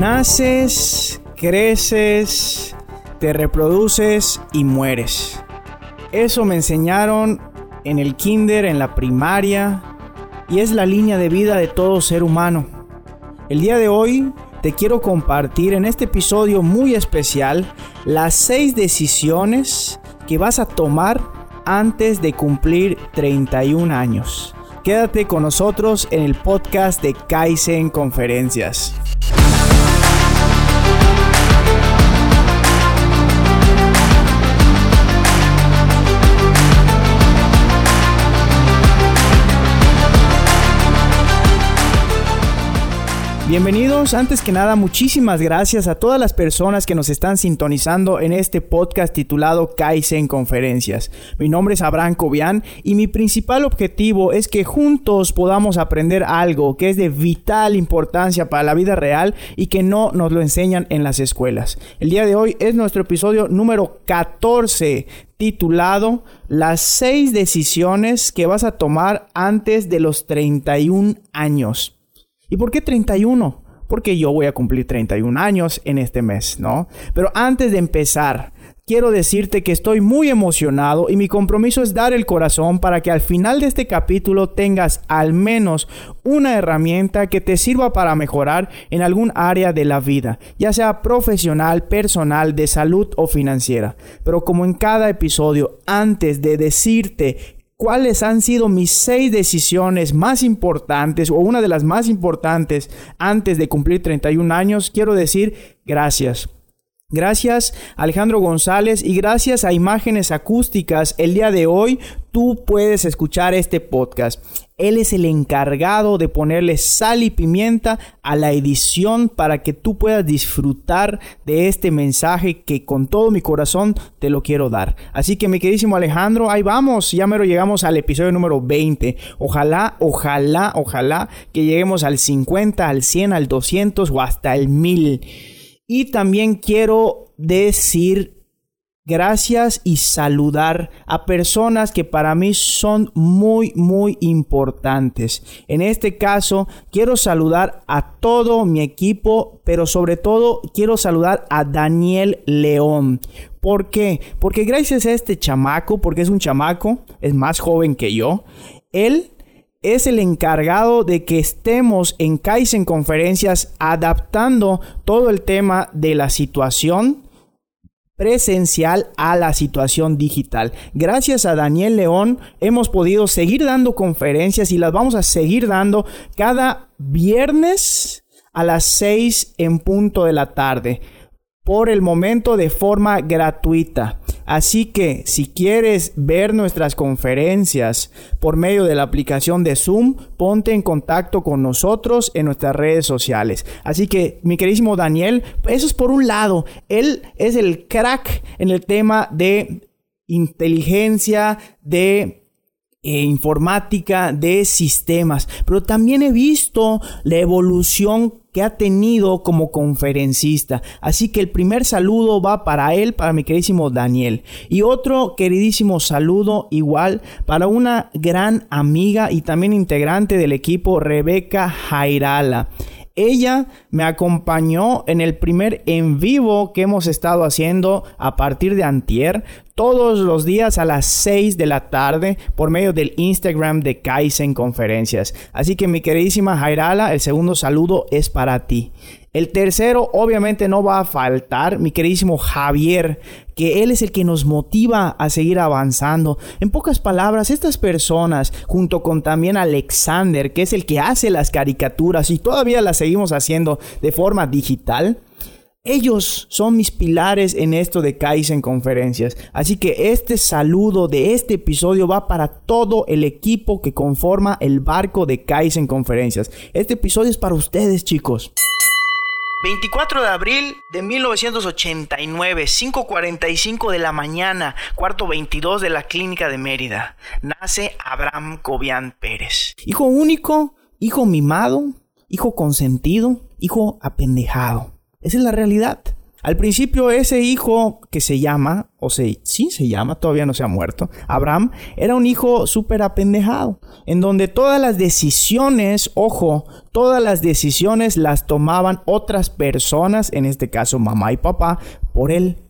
Naces, creces, te reproduces y mueres. Eso me enseñaron en el kinder, en la primaria, y es la línea de vida de todo ser humano. El día de hoy te quiero compartir en este episodio muy especial las seis decisiones que vas a tomar antes de cumplir 31 años. Quédate con nosotros en el podcast de Kaizen Conferencias. Thank Bienvenidos, antes que nada muchísimas gracias a todas las personas que nos están sintonizando en este podcast titulado Kaizen Conferencias. Mi nombre es Abraham Cobian y mi principal objetivo es que juntos podamos aprender algo que es de vital importancia para la vida real y que no nos lo enseñan en las escuelas. El día de hoy es nuestro episodio número 14 titulado Las seis decisiones que vas a tomar antes de los 31 años. ¿Y por qué 31? Porque yo voy a cumplir 31 años en este mes, ¿no? Pero antes de empezar, quiero decirte que estoy muy emocionado y mi compromiso es dar el corazón para que al final de este capítulo tengas al menos una herramienta que te sirva para mejorar en algún área de la vida, ya sea profesional, personal, de salud o financiera. Pero como en cada episodio, antes de decirte cuáles han sido mis seis decisiones más importantes o una de las más importantes antes de cumplir 31 años, quiero decir gracias. Gracias Alejandro González y gracias a Imágenes Acústicas, el día de hoy tú puedes escuchar este podcast. Él es el encargado de ponerle sal y pimienta a la edición para que tú puedas disfrutar de este mensaje que con todo mi corazón te lo quiero dar. Así que mi queridísimo Alejandro, ahí vamos, ya mero llegamos al episodio número 20. Ojalá, ojalá, ojalá que lleguemos al 50, al 100, al 200 o hasta el 1000. Y también quiero decir gracias y saludar a personas que para mí son muy, muy importantes. En este caso, quiero saludar a todo mi equipo, pero sobre todo quiero saludar a Daniel León. ¿Por qué? Porque gracias a este chamaco, porque es un chamaco, es más joven que yo, él es el encargado de que estemos en Kaizen conferencias adaptando todo el tema de la situación presencial a la situación digital. Gracias a Daniel León hemos podido seguir dando conferencias y las vamos a seguir dando cada viernes a las 6 en punto de la tarde por el momento de forma gratuita. Así que si quieres ver nuestras conferencias por medio de la aplicación de Zoom, ponte en contacto con nosotros en nuestras redes sociales. Así que mi queridísimo Daniel, eso es por un lado. Él es el crack en el tema de inteligencia, de eh, informática, de sistemas, pero también he visto la evolución que ha tenido como conferencista. Así que el primer saludo va para él, para mi queridísimo Daniel. Y otro queridísimo saludo igual para una gran amiga y también integrante del equipo, Rebeca Jairala. Ella me acompañó en el primer en vivo que hemos estado haciendo a partir de antier, todos los días a las 6 de la tarde por medio del Instagram de Kaizen Conferencias. Así que mi queridísima Jairala, el segundo saludo es para ti. El tercero, obviamente, no va a faltar, mi queridísimo Javier, que él es el que nos motiva a seguir avanzando. En pocas palabras, estas personas, junto con también Alexander, que es el que hace las caricaturas y todavía las seguimos haciendo de forma digital, ellos son mis pilares en esto de Kaizen Conferencias. Así que este saludo de este episodio va para todo el equipo que conforma el barco de Kaizen Conferencias. Este episodio es para ustedes, chicos. 24 de abril de 1989, 5.45 de la mañana, cuarto 22 de la clínica de Mérida, nace Abraham Cobian Pérez. Hijo único, hijo mimado, hijo consentido, hijo apendejado. Esa es la realidad. Al principio ese hijo que se llama, o se, sí se llama, todavía no se ha muerto, Abraham, era un hijo súper apendejado, en donde todas las decisiones, ojo, todas las decisiones las tomaban otras personas, en este caso mamá y papá, por él.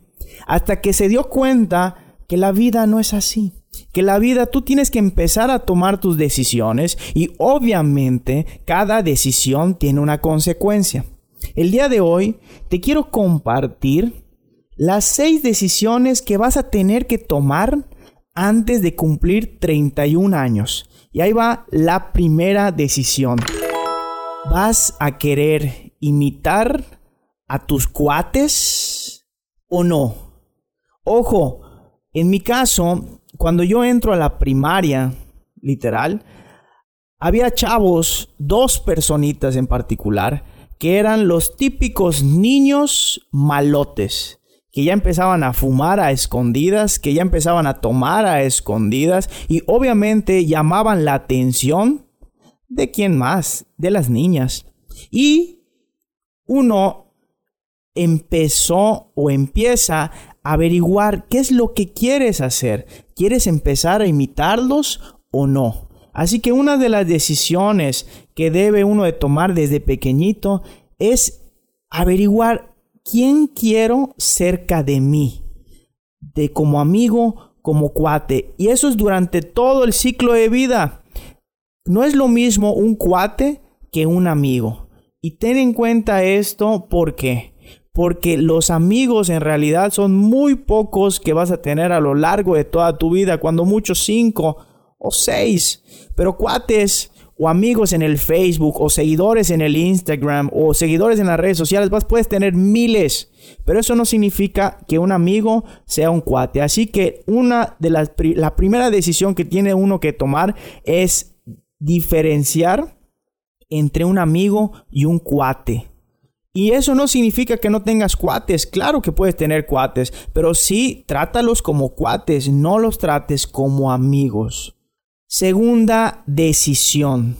Hasta que se dio cuenta que la vida no es así que la vida tú tienes que empezar a tomar tus decisiones y obviamente cada decisión tiene una consecuencia. El día de hoy te quiero compartir las seis decisiones que vas a tener que tomar antes de cumplir 31 años. Y ahí va la primera decisión. ¿Vas a querer imitar a tus cuates o no? Ojo, en mi caso, cuando yo entro a la primaria, literal, había chavos, dos personitas en particular, que eran los típicos niños malotes, que ya empezaban a fumar a escondidas, que ya empezaban a tomar a escondidas y obviamente llamaban la atención de quién más, de las niñas. Y uno empezó o empieza a averiguar qué es lo que quieres hacer. ¿Quieres empezar a imitarlos o no? Así que una de las decisiones que debe uno de tomar desde pequeñito es averiguar quién quiero cerca de mí, de como amigo, como cuate. Y eso es durante todo el ciclo de vida. No es lo mismo un cuate que un amigo. Y ten en cuenta esto porque porque los amigos en realidad son muy pocos que vas a tener a lo largo de toda tu vida, cuando muchos cinco o seis, pero cuates o amigos en el Facebook o seguidores en el Instagram o seguidores en las redes sociales, vas puedes tener miles, pero eso no significa que un amigo sea un cuate. Así que una de las la primera decisión que tiene uno que tomar es diferenciar entre un amigo y un cuate. Y eso no significa que no tengas cuates. Claro que puedes tener cuates, pero sí trátalos como cuates, no los trates como amigos. Segunda decisión.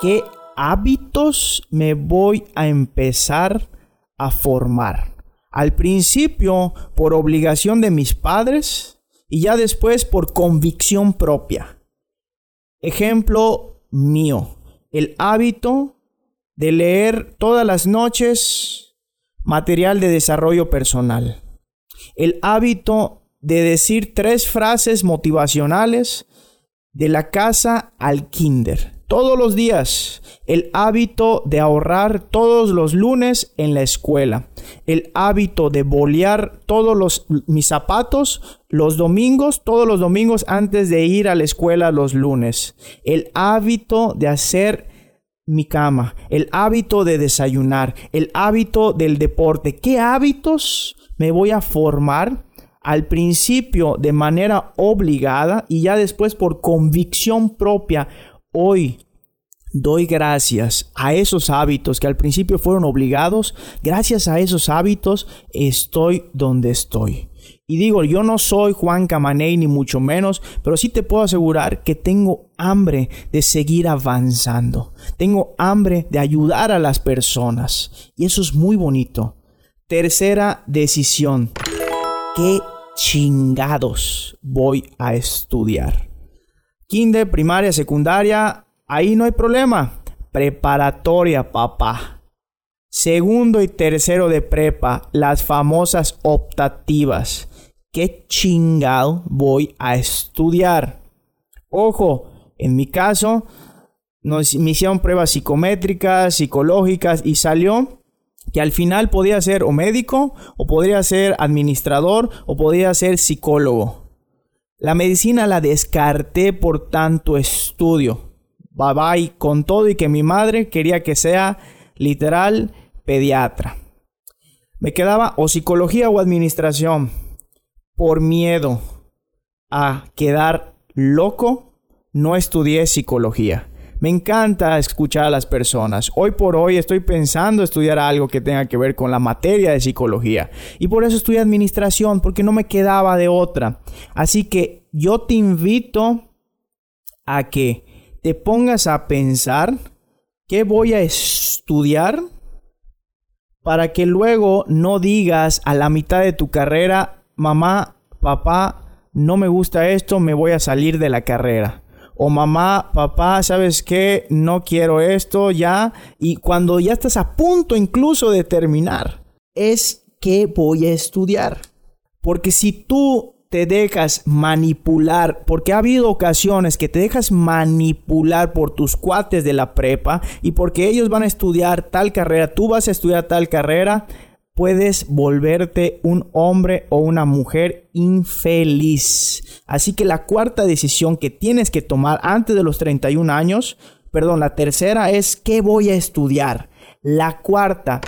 ¿Qué hábitos me voy a empezar a formar? Al principio por obligación de mis padres y ya después por convicción propia. Ejemplo mío. El hábito de leer todas las noches material de desarrollo personal. El hábito de decir tres frases motivacionales de la casa al kinder. Todos los días. El hábito de ahorrar todos los lunes en la escuela. El hábito de bolear todos los, mis zapatos los domingos, todos los domingos antes de ir a la escuela los lunes. El hábito de hacer mi cama, el hábito de desayunar, el hábito del deporte. ¿Qué hábitos me voy a formar al principio de manera obligada y ya después por convicción propia? Hoy doy gracias a esos hábitos que al principio fueron obligados. Gracias a esos hábitos estoy donde estoy. Y digo, yo no soy Juan Camaney ni mucho menos, pero sí te puedo asegurar que tengo hambre de seguir avanzando. Tengo hambre de ayudar a las personas. Y eso es muy bonito. Tercera decisión. ¿Qué chingados voy a estudiar? Kinder, primaria, secundaria, ahí no hay problema. Preparatoria, papá. Segundo y tercero de prepa, las famosas optativas. ¿qué chingado voy a estudiar? Ojo, en mi caso, nos, me hicieron pruebas psicométricas, psicológicas y salió que al final podía ser o médico, o podría ser administrador, o podría ser psicólogo. La medicina la descarté por tanto estudio. Bye bye con todo y que mi madre quería que sea literal pediatra. Me quedaba o psicología o administración por miedo a quedar loco, no estudié psicología. Me encanta escuchar a las personas. Hoy por hoy estoy pensando estudiar algo que tenga que ver con la materia de psicología. Y por eso estudié administración, porque no me quedaba de otra. Así que yo te invito a que te pongas a pensar qué voy a estudiar para que luego no digas a la mitad de tu carrera, mamá, papá, no me gusta esto, me voy a salir de la carrera. O mamá, papá, ¿sabes qué? No quiero esto ya. Y cuando ya estás a punto incluso de terminar, es que voy a estudiar. Porque si tú te dejas manipular, porque ha habido ocasiones que te dejas manipular por tus cuates de la prepa y porque ellos van a estudiar tal carrera, tú vas a estudiar tal carrera, puedes volverte un hombre o una mujer infeliz. Así que la cuarta decisión que tienes que tomar antes de los 31 años, perdón, la tercera es ¿qué voy a estudiar? La cuarta,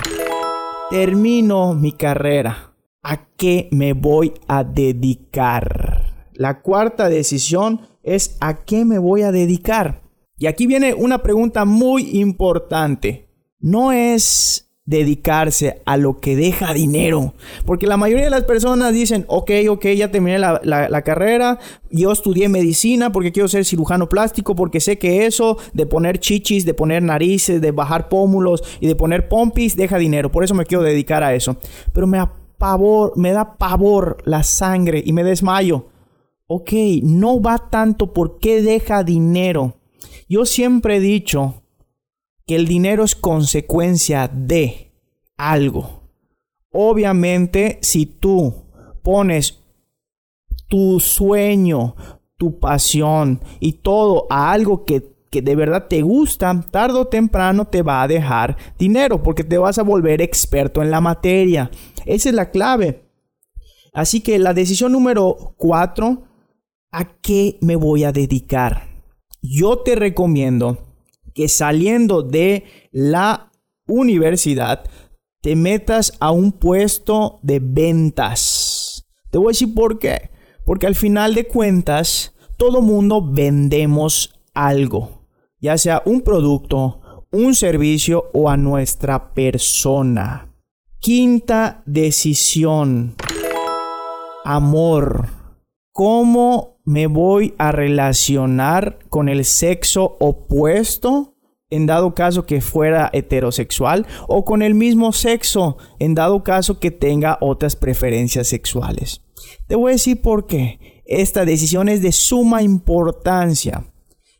termino mi carrera ¿A qué me voy a dedicar? La cuarta decisión es ¿a qué me voy a dedicar? Y aquí viene una pregunta muy importante. No es dedicarse a lo que deja dinero. Porque la mayoría de las personas dicen, ok, ok, ya terminé la, la, carrera, yo estudié medicina porque quiero ser cirujano plástico, porque sé que eso de poner chichis, de poner narices, de bajar pómulos y de poner pompis deja dinero. Por eso me quiero dedicar a eso. Pero me pavor, me da pavor la sangre y me desmayo. Ok, no va tanto por qué deja dinero. Yo siempre he dicho que el dinero es consecuencia de algo. Obviamente, si tú pones tu sueño, tu pasión y todo a algo que que de verdad te gusta, tarde o temprano te va a dejar dinero porque te vas a volver experto en la materia. Esa es la clave. Así que la decisión número cuatro, ¿a qué me voy a dedicar? Yo te recomiendo que saliendo de la universidad te metas a un puesto de ventas. Te voy a decir por qué. Porque al final de cuentas, todo mundo vendemos algo ya sea un producto, un servicio o a nuestra persona. Quinta decisión. Amor. ¿Cómo me voy a relacionar con el sexo opuesto? En dado caso que fuera heterosexual o con el mismo sexo en dado caso que tenga otras preferencias sexuales. Te voy a decir por qué. Esta decisión es de suma importancia.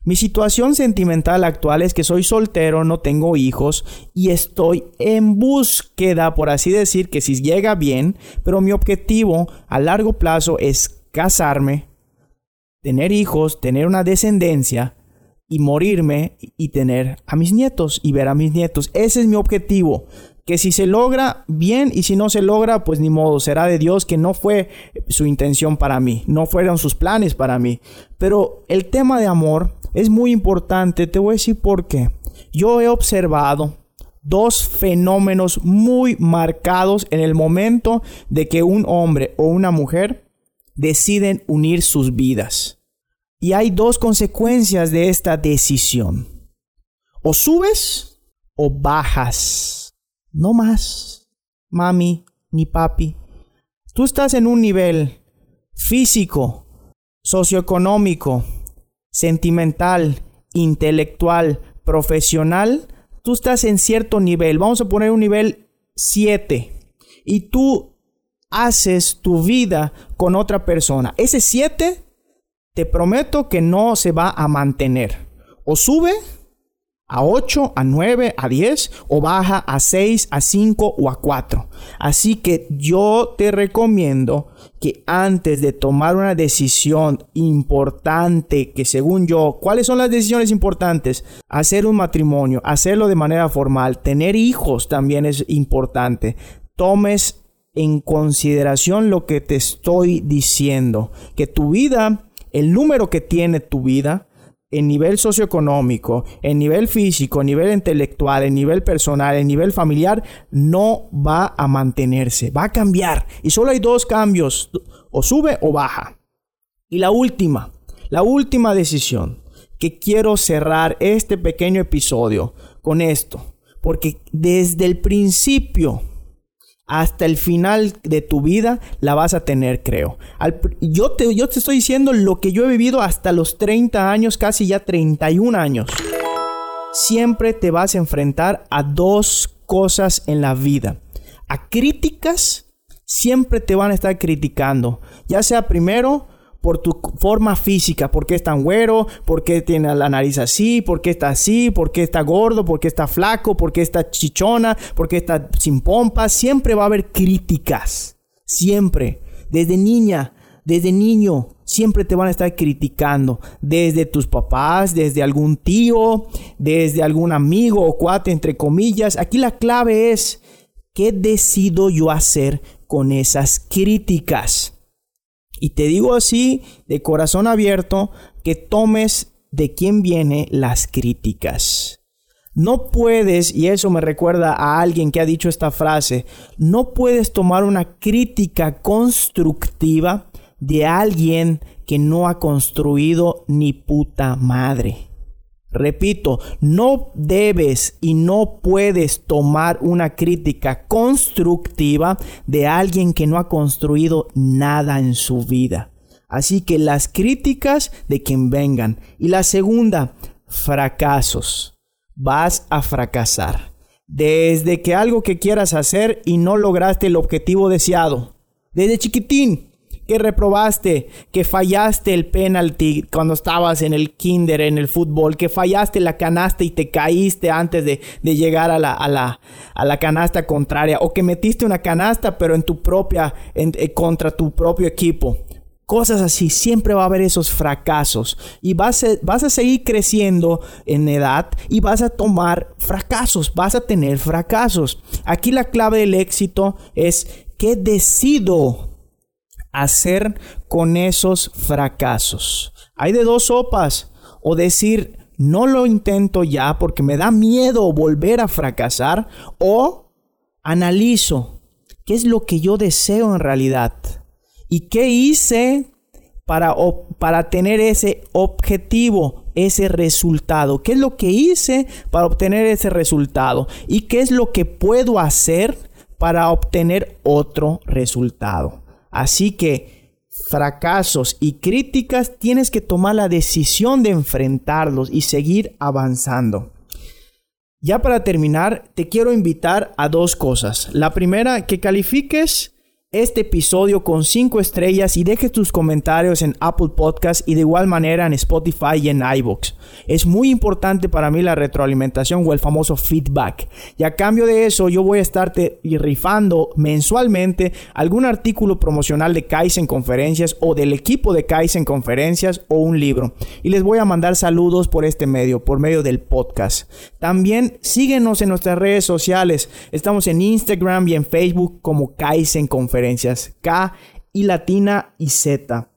Mi situación sentimental actual es que soy soltero, no tengo hijos y estoy en búsqueda, por así decir, que si llega bien, pero mi objetivo a largo plazo es casarme, tener hijos, tener una descendencia y morirme y tener a mis nietos y ver a mis nietos. Ese es mi objetivo. Que si se logra, bien, y si no se logra, pues ni modo, será de Dios que no fue su intención para mí, no fueron sus planes para mí. Pero el tema de amor es muy importante, te voy a decir por qué. Yo he observado dos fenómenos muy marcados en el momento de que un hombre o una mujer deciden unir sus vidas. Y hay dos consecuencias de esta decisión. O subes o bajas. No más, mami ni papi. Tú estás en un nivel físico, socioeconómico, sentimental, intelectual, profesional, tú estás en cierto nivel, vamos a poner un nivel 7, y tú haces tu vida con otra persona. Ese 7, te prometo que no se va a mantener. O sube a 8, a 9, a 10 o baja a 6, a 5 o a 4. Así que yo te recomiendo que antes de tomar una decisión importante, que según yo, ¿cuáles son las decisiones importantes? Hacer un matrimonio, hacerlo de manera formal, tener hijos también es importante. Tomes en consideración lo que te estoy diciendo, que tu vida, el número que tiene tu vida, en nivel socioeconómico, en nivel físico, en nivel intelectual, en nivel personal, en nivel familiar, no va a mantenerse, va a cambiar. Y solo hay dos cambios, o sube o baja. Y la última, la última decisión, que quiero cerrar este pequeño episodio con esto, porque desde el principio hasta el final de tu vida la vas a tener, creo. yo, te, yo te estoy diciendo lo que yo he vivido hasta los 30 años, casi ya 31 años. Siempre te vas a enfrentar a dos cosas en la vida. a críticas, siempre te van a estar criticando. Ya sea primero por tu forma física, por qué es tan güero, por qué tiene la nariz así, por qué está así, por qué está gordo, por qué está flaco, por qué está chichona, por qué está sin pompas. Siempre va a haber críticas. Siempre. Desde niña, desde niño, siempre te van a estar criticando. Desde tus papás, desde algún tío, desde algún amigo o cuate, entre comillas. Aquí la clave es, ¿qué decido yo hacer con esas críticas? Y te digo así, de corazón abierto, que tomes de quién vienen las críticas. No puedes, y eso me recuerda a alguien que ha dicho esta frase, no puedes tomar una crítica constructiva de alguien que no ha construido ni puta madre. Repito, no debes y no puedes tomar una crítica constructiva de alguien que no ha construido nada en su vida. Así que las críticas de quien vengan. Y la segunda, fracasos. Vas a fracasar. Desde que algo que quieras hacer y no lograste el objetivo deseado. Desde chiquitín que reprobaste, que fallaste el penalti cuando estabas en el kinder, en el fútbol, que fallaste la canasta y te caíste antes de, llegar a la, a, la, a la, canasta contraria, o que metiste una canasta pero en tu propia, eh, contra tu propio equipo. Cosas así, siempre va a haber esos fracasos. Y vas a, vas a seguir creciendo en edad y vas a tomar fracasos, vas a tener fracasos. Aquí la clave del éxito es que decido hacer con esos fracasos. Hay de dos sopas. O decir, no lo intento ya porque me da miedo volver a fracasar. O analizo qué es lo que yo deseo en realidad. Y qué hice para, para tener ese objetivo, ese resultado. ¿Qué es lo que hice para obtener ese resultado? ¿Y qué es lo que puedo hacer para obtener otro resultado? Así que fracasos y críticas tienes que tomar la decisión de enfrentarlos y seguir avanzando. Ya para terminar, te quiero invitar a dos cosas. La primera, que califiques este episodio con 5 estrellas y dejes tus comentarios en Apple Podcast y de igual manera en Spotify y en iBox. Es muy importante para mí la retroalimentación o el famoso feedback. Y a cambio de eso, yo voy a estarte rifando mensualmente algún artículo promocional de Kaizen Conferencias o del equipo de Kaizen Conferencias o un libro. Y les voy a mandar saludos por este medio, por medio del podcast. También síguenos en nuestras redes sociales. Estamos en Instagram y en Facebook como Kaizen Conferencias K y latina y Z.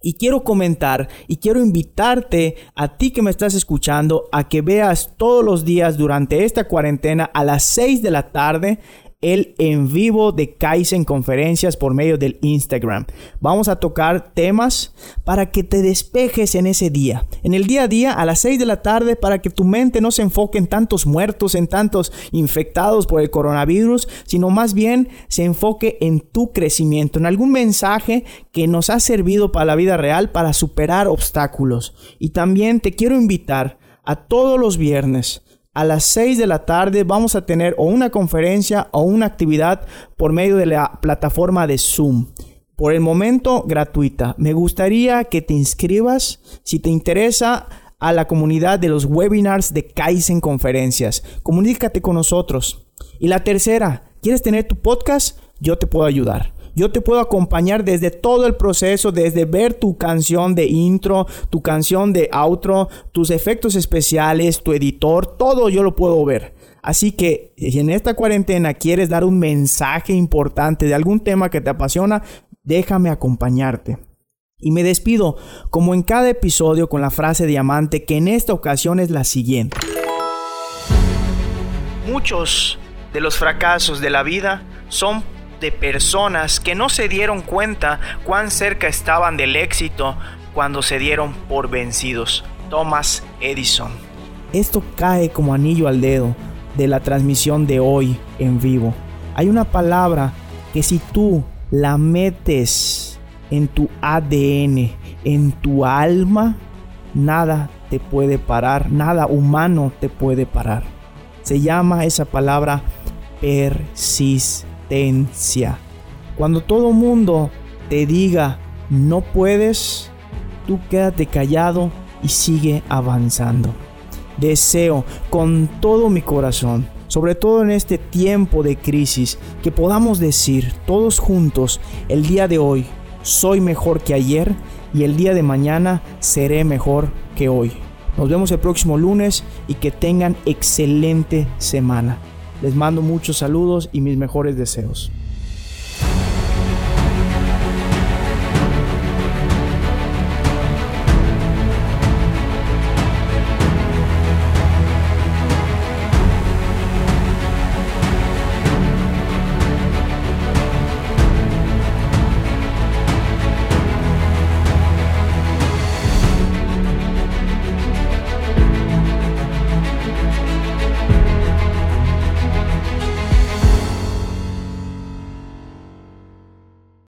Y quiero comentar y quiero invitarte a ti que me estás escuchando a que veas todos los días durante esta cuarentena a las 6 de la tarde el en vivo de Kaizen Conferencias por medio del Instagram. Vamos a tocar temas para que te despejes en ese día. En el día a día a las 6 de la tarde para que tu mente no se enfoque en tantos muertos, en tantos infectados por el coronavirus, sino más bien se enfoque en tu crecimiento, en algún mensaje que nos ha servido para la vida real para superar obstáculos. Y también te quiero invitar a todos los viernes a las 6 de la tarde vamos a tener o una conferencia o una actividad por medio de la plataforma de Zoom. Por el momento gratuita. Me gustaría que te inscribas si te interesa a la comunidad de los webinars de Kaizen Conferencias. Comunícate con nosotros. Y la tercera, ¿quieres tener tu podcast? Yo te puedo ayudar. Yo te puedo acompañar desde todo el proceso, desde ver tu canción de intro, tu canción de outro, tus efectos especiales, tu editor, todo yo lo puedo ver. Así que si en esta cuarentena quieres dar un mensaje importante de algún tema que te apasiona, déjame acompañarte. Y me despido, como en cada episodio, con la frase diamante que en esta ocasión es la siguiente. Muchos de los fracasos de la vida son de personas que no se dieron cuenta cuán cerca estaban del éxito cuando se dieron por vencidos. Thomas Edison. Esto cae como anillo al dedo de la transmisión de hoy en vivo. Hay una palabra que si tú la metes en tu ADN, en tu alma, nada te puede parar, nada humano te puede parar. Se llama esa palabra persistencia potencia. Cuando todo mundo te diga no puedes, tú quédate callado y sigue avanzando. Deseo con todo mi corazón, sobre todo en este tiempo de crisis, que podamos decir todos juntos el día de hoy, soy mejor que ayer y el día de mañana seré mejor que hoy. Nos vemos el próximo lunes y que tengan excelente semana. Les mando muchos saludos y mis mejores deseos.